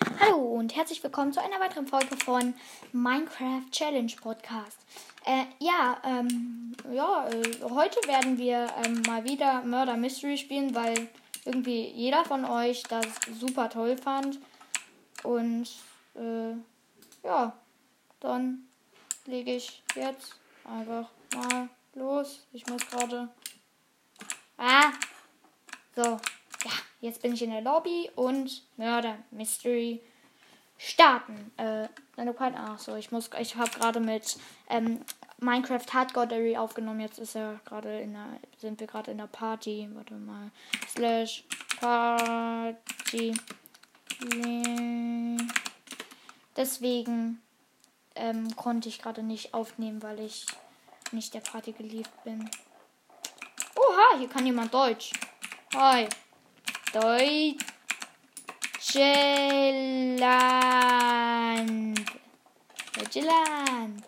Hallo und herzlich willkommen zu einer weiteren Folge von Minecraft Challenge Podcast. Äh, ja, ähm, ja, äh, heute werden wir ähm, mal wieder Murder Mystery spielen, weil irgendwie jeder von euch das super toll fand. Und äh, ja, dann lege ich jetzt einfach mal los. Ich muss gerade. Ah! So, ja, jetzt bin ich in der Lobby und Murder Mystery starten. Äh, ach so, ich muss, ich habe gerade mit ähm, Minecraft Hardcore aufgenommen. Jetzt ist er gerade in der, sind wir gerade in der Party. Warte mal. Slash Party. Deswegen ähm, konnte ich gerade nicht aufnehmen, weil ich nicht der Party geliebt bin. Oha, hier kann jemand Deutsch. Hi. Deutschland. Deutschland.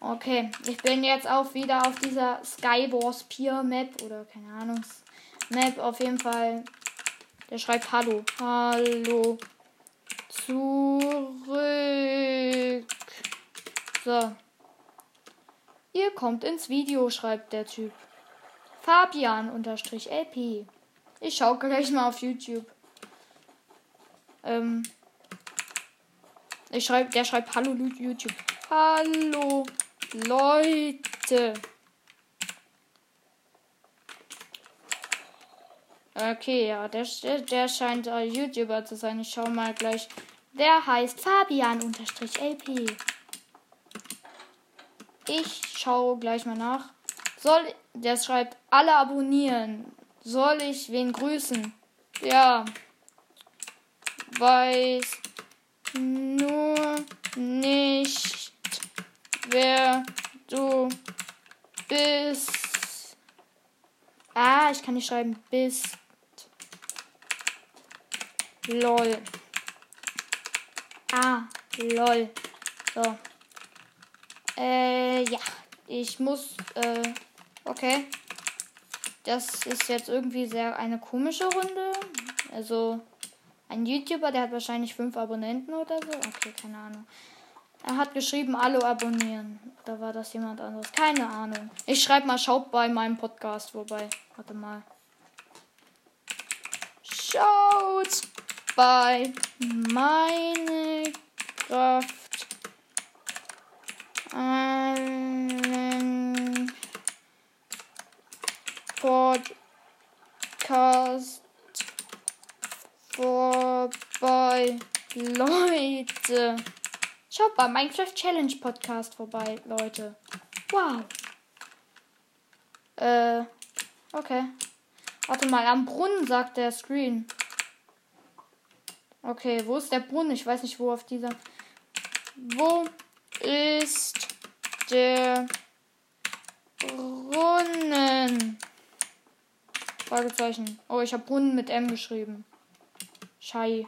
Okay, ich bin jetzt auch wieder auf dieser Skywars Pier Map oder keine Ahnung Map auf jeden Fall. Der schreibt Hallo. Hallo. Zurück. So. Ihr kommt ins Video, schreibt der Typ. Fabian-LP. Ich schau gleich mal auf YouTube. Ähm. Ich schreib, der schreibt Hallo YouTube. Hallo Leute. Okay, ja, der, der scheint äh, YouTuber zu sein. Ich schau mal gleich. Der heißt Fabian-LP. Ich schau gleich mal nach. Soll, der schreibt, alle abonnieren. Soll ich wen grüßen? Ja. Weiß nur nicht, wer du bist. Ah, ich kann nicht schreiben, bist. Lol. Ah, lol. So. Äh, ja. Ich muss, äh, okay. Das ist jetzt irgendwie sehr eine komische Runde. Also, ein YouTuber, der hat wahrscheinlich fünf Abonnenten oder so. Okay, keine Ahnung. Er hat geschrieben, alle abonnieren. Oder war das jemand anderes? Keine Ahnung. Ich schreibe mal, schaut bei meinem Podcast vorbei. Warte mal. Schaut bei Minecraft einen Podcast vorbei, Leute. Schaut bei Minecraft Challenge Podcast vorbei, Leute. Wow. Äh, okay. Warte mal, am Brunnen sagt der Screen. Okay, wo ist der Brunnen? Ich weiß nicht, wo auf dieser. Wo ist der Brunnen? Fragezeichen. Oh, ich habe Brunnen mit M geschrieben. Schei.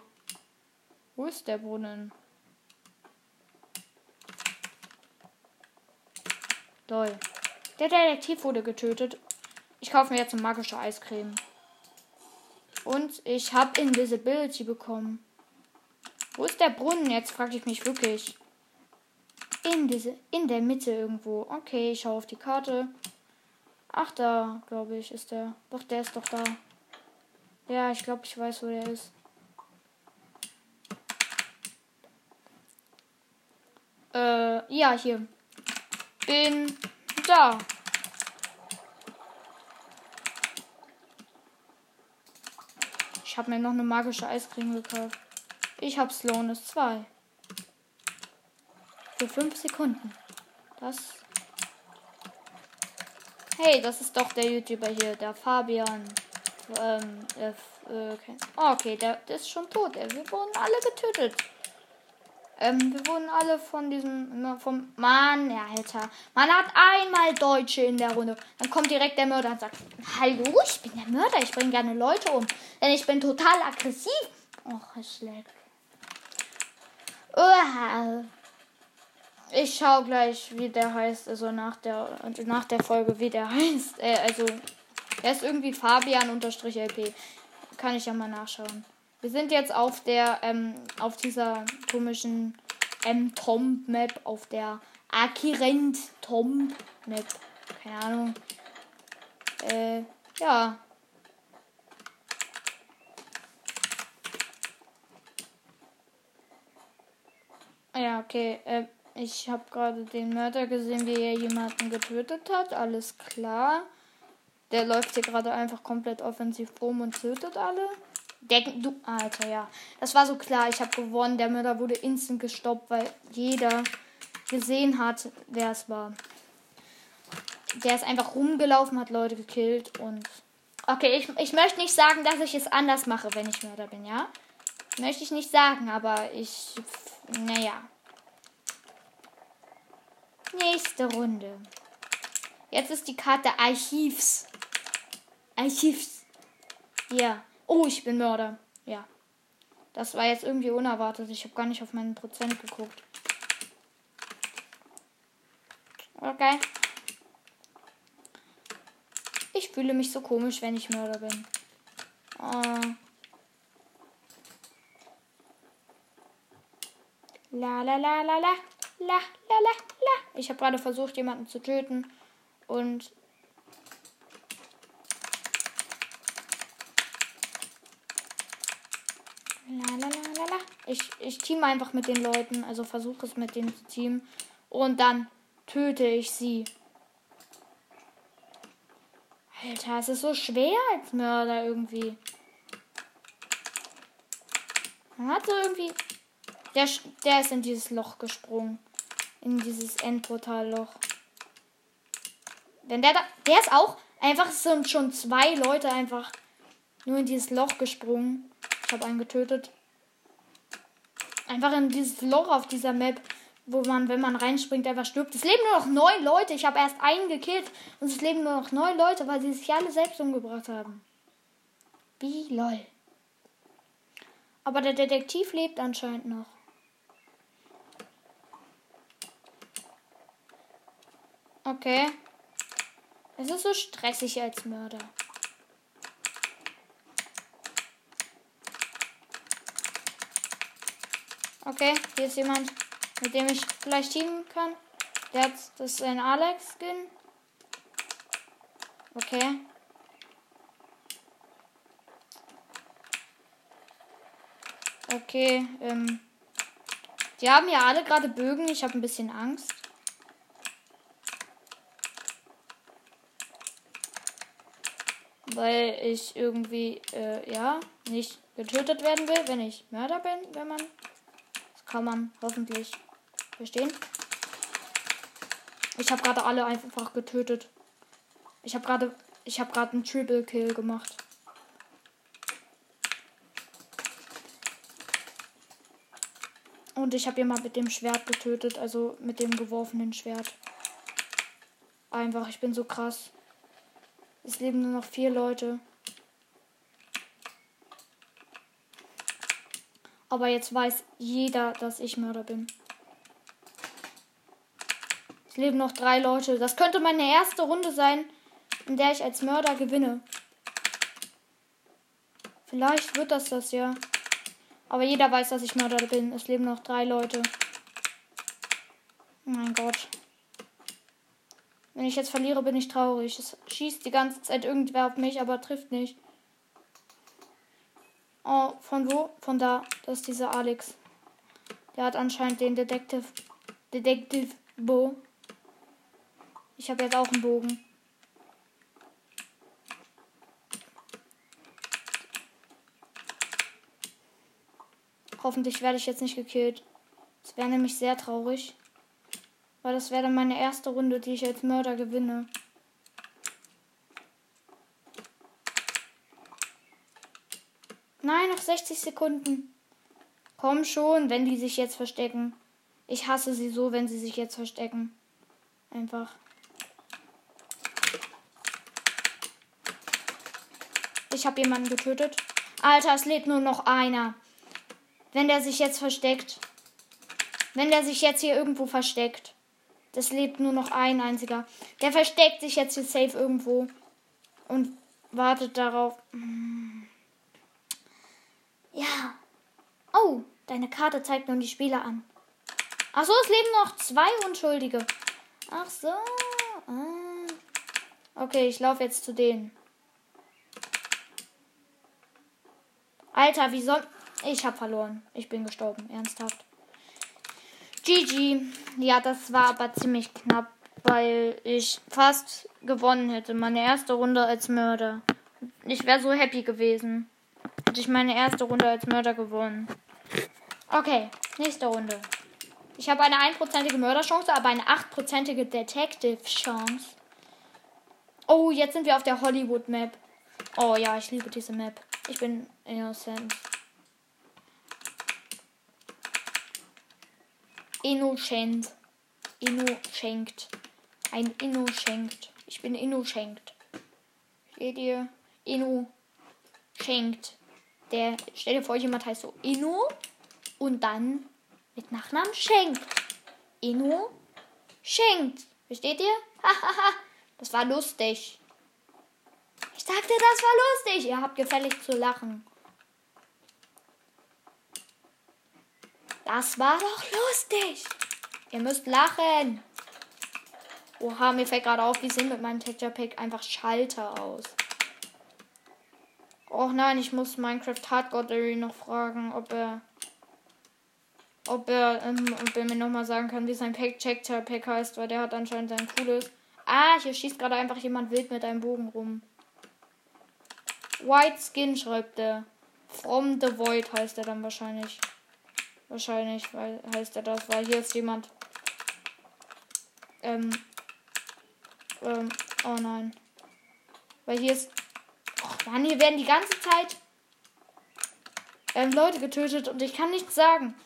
Wo ist der Brunnen? Lol. Der Detektiv wurde getötet. Ich kaufe mir jetzt eine magische Eiscreme. Und ich habe Invisibility bekommen. Wo ist der Brunnen? Jetzt frage ich mich wirklich. In diese, in der Mitte irgendwo. Okay, ich schaue auf die Karte. Ach, da, glaube ich, ist der. Doch, der ist doch da. Ja, ich glaube, ich weiß, wo der ist. Äh, ja, hier. Bin da. Ich habe mir noch eine magische Eiscreme gekauft. Ich habe Slowness 2. Für 5 Sekunden. Das. Hey, das ist doch der YouTuber hier, der Fabian. Ähm, äh, okay. Oh, okay, der, der ist schon tot. Wir wurden alle getötet. Ähm, wir wurden alle von diesem, vom Mann, ja, Alter. Man hat einmal Deutsche in der Runde. Dann kommt direkt der Mörder und sagt, hallo, ich bin der Mörder, ich bringe gerne Leute um. Denn ich bin total aggressiv. Och, es schlägt. Uah. Ich schau gleich, wie der heißt, also nach der nach der Folge, wie der heißt. Äh, also er ist irgendwie Fabian-LP. kann ich ja mal nachschauen. Wir sind jetzt auf der, ähm, auf dieser komischen ähm, Tomb-Map, auf der Akirent Tomb-Map. Keine Ahnung. Äh, ja. Ja, okay. Äh, ich habe gerade den Mörder gesehen, wie er jemanden getötet hat. Alles klar. Der läuft hier gerade einfach komplett offensiv rum und tötet alle. Der, du, Alter, ja. Das war so klar. Ich habe gewonnen. Der Mörder wurde instant gestoppt, weil jeder gesehen hat, wer es war. Der ist einfach rumgelaufen, hat Leute gekillt und. Okay, ich, ich möchte nicht sagen, dass ich es anders mache, wenn ich Mörder bin, ja? Möchte ich nicht sagen, aber ich. Naja. Nächste Runde. Jetzt ist die Karte Archivs. Archivs. Ja. Oh, ich bin Mörder. Ja. Das war jetzt irgendwie unerwartet. Ich habe gar nicht auf meinen Prozent geguckt. Okay. Ich fühle mich so komisch, wenn ich Mörder bin. Oh. La la la la la. La la la la. Ich habe gerade versucht, jemanden zu töten. Und Lalalala. Ich, ich team einfach mit den Leuten, also versuche es mit denen zu teamen. Und dann töte ich sie. Alter, es ist so schwer als Mörder irgendwie. Man hat so irgendwie. Der, der ist in dieses Loch gesprungen. In dieses Endportalloch. Wenn der da. Der ist auch. Einfach sind schon zwei Leute einfach nur in dieses Loch gesprungen. Ich habe einen getötet. Einfach in dieses Loch auf dieser Map, wo man, wenn man reinspringt, einfach stirbt. Es leben nur noch neun Leute. Ich habe erst einen gekillt und es leben nur noch neun Leute, weil sie sich alle selbst umgebracht haben. Wie lol. Aber der Detektiv lebt anscheinend noch. Okay. Es ist so stressig als Mörder. Okay, hier ist jemand, mit dem ich vielleicht teamen kann. Der hat, das ist ein Alex-Skin. Okay. Okay, ähm. Die haben ja alle gerade Bögen. Ich habe ein bisschen Angst. Weil ich irgendwie, äh, ja, nicht getötet werden will, wenn ich Mörder bin, wenn man kann man hoffentlich verstehen. Ich habe gerade alle einfach getötet. Ich habe gerade ich habe gerade einen Triple Kill gemacht. Und ich habe jemand mit dem Schwert getötet, also mit dem geworfenen Schwert. Einfach, ich bin so krass. Es leben nur noch vier Leute. Aber jetzt weiß jeder, dass ich Mörder bin. Es leben noch drei Leute. Das könnte meine erste Runde sein, in der ich als Mörder gewinne. Vielleicht wird das das ja. Aber jeder weiß, dass ich Mörder bin. Es leben noch drei Leute. Mein Gott. Wenn ich jetzt verliere, bin ich traurig. Es schießt die ganze Zeit irgendwer auf mich, aber trifft nicht. Oh, von wo? Von da. Das ist dieser Alex. Der hat anscheinend den Detective. Detective Bo. Ich habe jetzt auch einen Bogen. Hoffentlich werde ich jetzt nicht gekillt. Das wäre nämlich sehr traurig. Weil das wäre dann meine erste Runde, die ich als Mörder gewinne. Nein, noch 60 Sekunden. Komm schon, wenn die sich jetzt verstecken. Ich hasse sie so, wenn sie sich jetzt verstecken. Einfach. Ich habe jemanden getötet. Alter, es lebt nur noch einer. Wenn der sich jetzt versteckt. Wenn der sich jetzt hier irgendwo versteckt. Das lebt nur noch ein einziger. Der versteckt sich jetzt hier safe irgendwo und wartet darauf. Hm. Ja. Oh, deine Karte zeigt nun die Spieler an. Ach so, es leben noch zwei Unschuldige. Ach so. Ah. Okay, ich laufe jetzt zu denen. Alter, wie soll... Ich habe verloren. Ich bin gestorben, ernsthaft. GG. Ja, das war aber ziemlich knapp, weil ich fast gewonnen hätte. Meine erste Runde als Mörder. Ich wäre so happy gewesen. Hätte ich meine erste Runde als Mörder gewonnen. Okay, nächste Runde. Ich habe eine 1%ige Mörderchance, aber eine 8%ige Detective-Chance. Oh, jetzt sind wir auf der Hollywood-Map. Oh ja, ich liebe diese Map. Ich bin innocent. Innocent. Innocent. Ein Innocent. Ich bin Innocent. Seht ihr? Inno schenkt. Der, stell dir vor, jemand heißt so Inno und dann mit Nachnamen schenkt. Inno schenkt. Versteht ihr? Hahaha. das war lustig. Ich sagte, das war lustig. Ihr habt gefällig zu lachen. Das war doch lustig. Ihr müsst lachen. Oha, mir fällt gerade auf, wie sehen mit meinem Texture Pack einfach Schalter aus. Och nein, ich muss Minecraft Hardcore noch fragen, ob er ob er, ähm, ob er mir nochmal sagen kann, wie sein Pack Texture Pack heißt, weil der hat anscheinend sein cooles. Ah, hier schießt gerade einfach jemand wild mit einem Bogen rum. White Skin schreibt er. From the Void heißt er dann wahrscheinlich. Wahrscheinlich, weil heißt er das, weil hier ist jemand. Ähm. Ähm. Oh nein. Weil hier ist. Och Mann, hier werden die ganze Zeit ähm, Leute getötet und ich kann nichts sagen.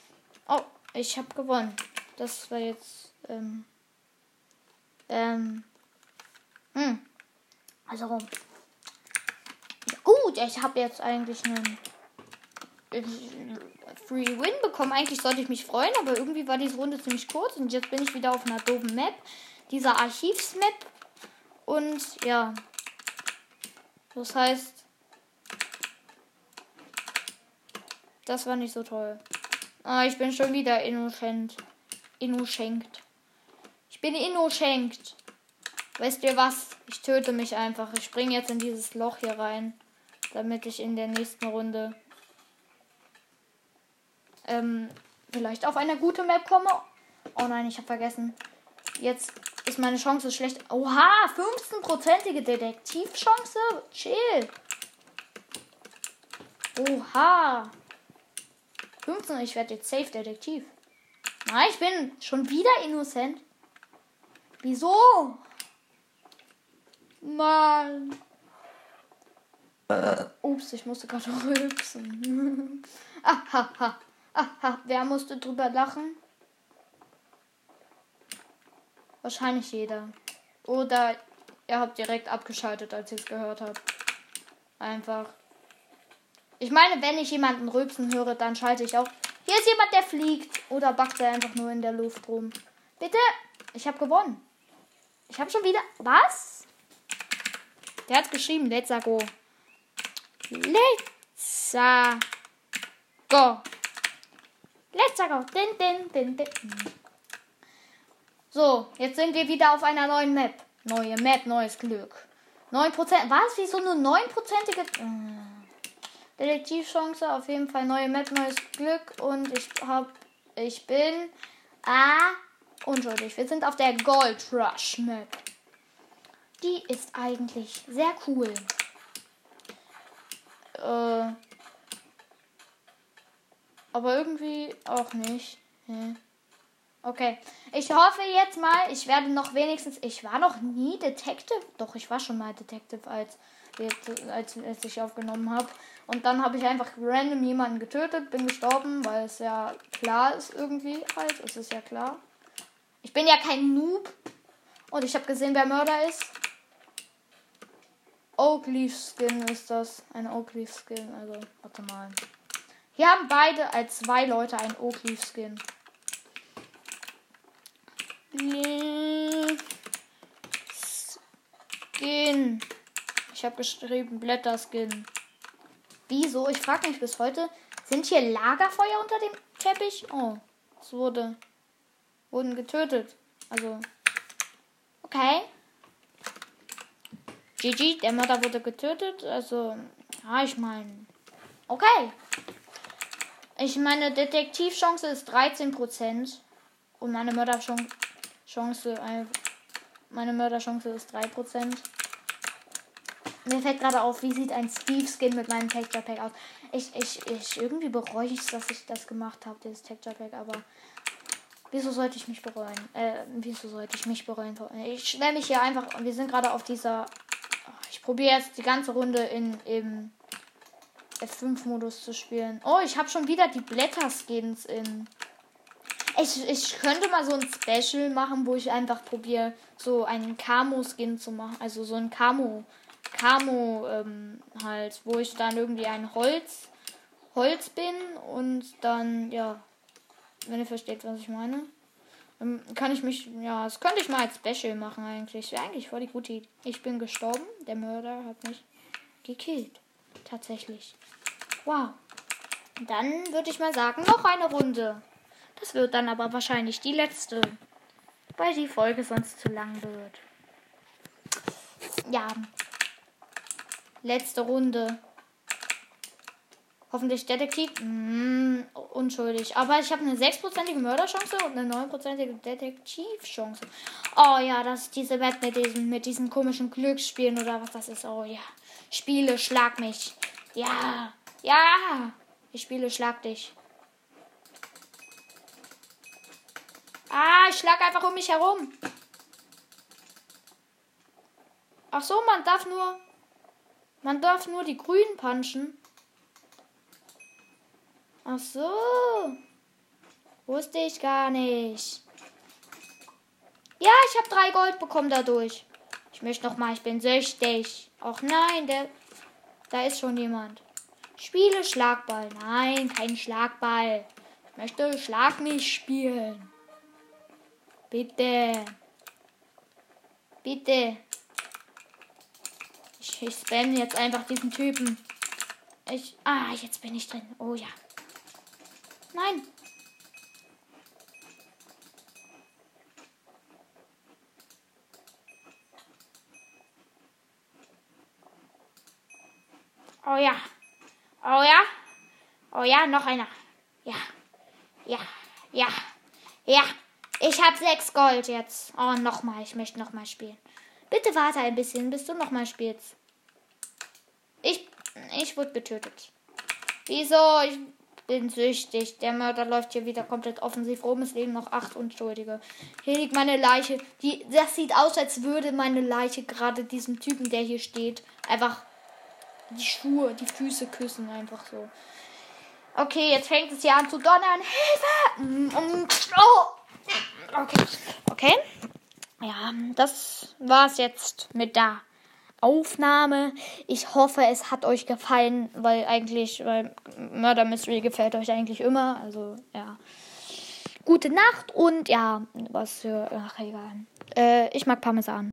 Oh, ich habe gewonnen. Das war jetzt. Ähm. Ähm. Hm. Also. Gut, ich habe jetzt eigentlich einen Free Win bekommen. Eigentlich sollte ich mich freuen, aber irgendwie war diese Runde ziemlich kurz und jetzt bin ich wieder auf einer doofen Map. Dieser Archivs-Map. Und ja. Das heißt. Das war nicht so toll. Ah, ich bin schon wieder innocent. Innocent. Ich bin innocent. Weißt ihr was? Ich töte mich einfach. Ich springe jetzt in dieses Loch hier rein. Damit ich in der nächsten Runde ähm, vielleicht auf eine gute Map komme. Oh nein, ich habe vergessen. Jetzt ist meine Chance schlecht. Oha, 15-prozentige Detektivchance. Chill. Oha. 15, ich werde jetzt safe Detektiv. Nein, ich bin schon wieder innocent. Wieso? Mann. Äh. Ups, ich musste gerade rülpsen. Ahaha. Aha, wer musste drüber lachen? Wahrscheinlich jeder. Oder ihr habt direkt abgeschaltet, als ihr es gehört habt. Einfach. Ich meine, wenn ich jemanden rülpsen höre, dann schalte ich auch. Hier ist jemand, der fliegt. Oder backt er einfach nur in der Luft rum. Bitte? Ich habe gewonnen. Ich habe schon wieder. Was? Der hat geschrieben, let's go. Let's go. Let's go. Din, din, din. So, jetzt sind wir wieder auf einer neuen Map. Neue Map, neues Glück. 9%. Was? Wieso nur 9%ige äh, Detektivchance? Auf jeden Fall neue Map, neues Glück. Und ich hab. Ich bin. Ah. Unschuldig. Wir sind auf der Gold Rush Map. Die ist eigentlich sehr cool. Äh, aber irgendwie auch nicht. Hm. Okay. Ich hoffe jetzt mal, ich werde noch wenigstens. Ich war noch nie Detective. Doch, ich war schon mal Detective, als, als, als ich aufgenommen habe. Und dann habe ich einfach random jemanden getötet, bin gestorben, weil es ja klar ist irgendwie halt. Es ist ja klar. Ich bin ja kein Noob. Und ich habe gesehen, wer Mörder ist. Oakleaf Skin ist das. Ein Oakleaf Skin. Also, warte mal. Hier haben beide als zwei Leute ein Oakleaf Skin. Skin. Ich habe geschrieben Blätterskin. Wieso? Ich frage mich bis heute, Sind hier Lagerfeuer unter dem Teppich? Oh, es wurde. wurden getötet. Also. Okay. GG, der Mörder wurde getötet. Also, ja, ich meine. Okay. Ich meine, Detektivchance ist 13%. Und meine Mörderchance. Meine Mörderchance ist 3%. Mir fällt gerade auf, wie sieht ein Steve-Skin mit meinem Texture Pack aus. Ich, ich, ich, irgendwie bereue ich es, dass ich das gemacht habe, dieses Texture Pack, aber wieso sollte ich mich bereuen? Äh, wieso sollte ich mich bereuen? Ich stelle mich hier einfach, wir sind gerade auf dieser, ich probiere jetzt die ganze Runde in, im F5-Modus zu spielen. Oh, ich habe schon wieder die Blätter-Skins in. Ich, ich könnte mal so ein Special machen, wo ich einfach probiere, so einen Camo-Skin zu machen. Also so ein Camo Camo ähm, halt, wo ich dann irgendwie ein Holz, Holz bin und dann, ja, wenn ihr versteht, was ich meine. Ähm, kann ich mich, ja, das könnte ich mal als Special machen eigentlich. Wäre eigentlich voll die gute Idee. Ich bin gestorben, der Mörder hat mich gekillt. Tatsächlich. Wow. Dann würde ich mal sagen, noch eine Runde. Das wird dann aber wahrscheinlich die letzte. Weil die Folge sonst zu lang wird. Ja, Letzte Runde. Hoffentlich Detektiv. Mm, unschuldig. Aber ich habe eine 6%ige Mörderchance und eine 9%ige Detektivchance. Oh ja, das ist diese Map mit diesem, mit diesen komischen Glücksspielen oder was das ist. Oh ja. Spiele, schlag mich. Ja. Ja. Ich spiele, schlag dich. Ah, ich schlag einfach um mich herum. Ach so, man darf nur man darf nur die grünen punchen. Ach so. Wusste ich gar nicht. Ja, ich habe drei Gold bekommen dadurch. Ich möchte noch mal, ich bin süchtig. Ach nein, der, da ist schon jemand. Spiele Schlagball. Nein, kein Schlagball. Ich möchte Schlag mich spielen. Bitte. Bitte. Ich, ich spam jetzt einfach diesen Typen. Ich. Ah, jetzt bin ich drin. Oh ja. Nein. Oh ja. Oh ja. Oh ja, noch einer. Ja. Ja. Ja. Ja. Ich habe sechs Gold jetzt. Oh, nochmal. Ich möchte nochmal spielen. Bitte warte ein bisschen, bis du nochmal spielst. Ich, ich wurde getötet. Wieso? Ich bin süchtig. Der Mörder läuft hier wieder komplett offensiv rum. Es leben noch acht Unschuldige. Hier liegt meine Leiche. Die, das sieht aus, als würde meine Leiche gerade diesem Typen, der hier steht, einfach die Schuhe, die Füße küssen. Einfach so. Okay, jetzt fängt es hier an zu donnern. Hilfe! Oh. Okay. Okay ja, das war's jetzt mit der Aufnahme. Ich hoffe, es hat euch gefallen, weil eigentlich, weil Murder Mystery gefällt euch eigentlich immer. Also, ja. Gute Nacht und ja, was für. Ach, egal. Äh, ich mag Parmesan.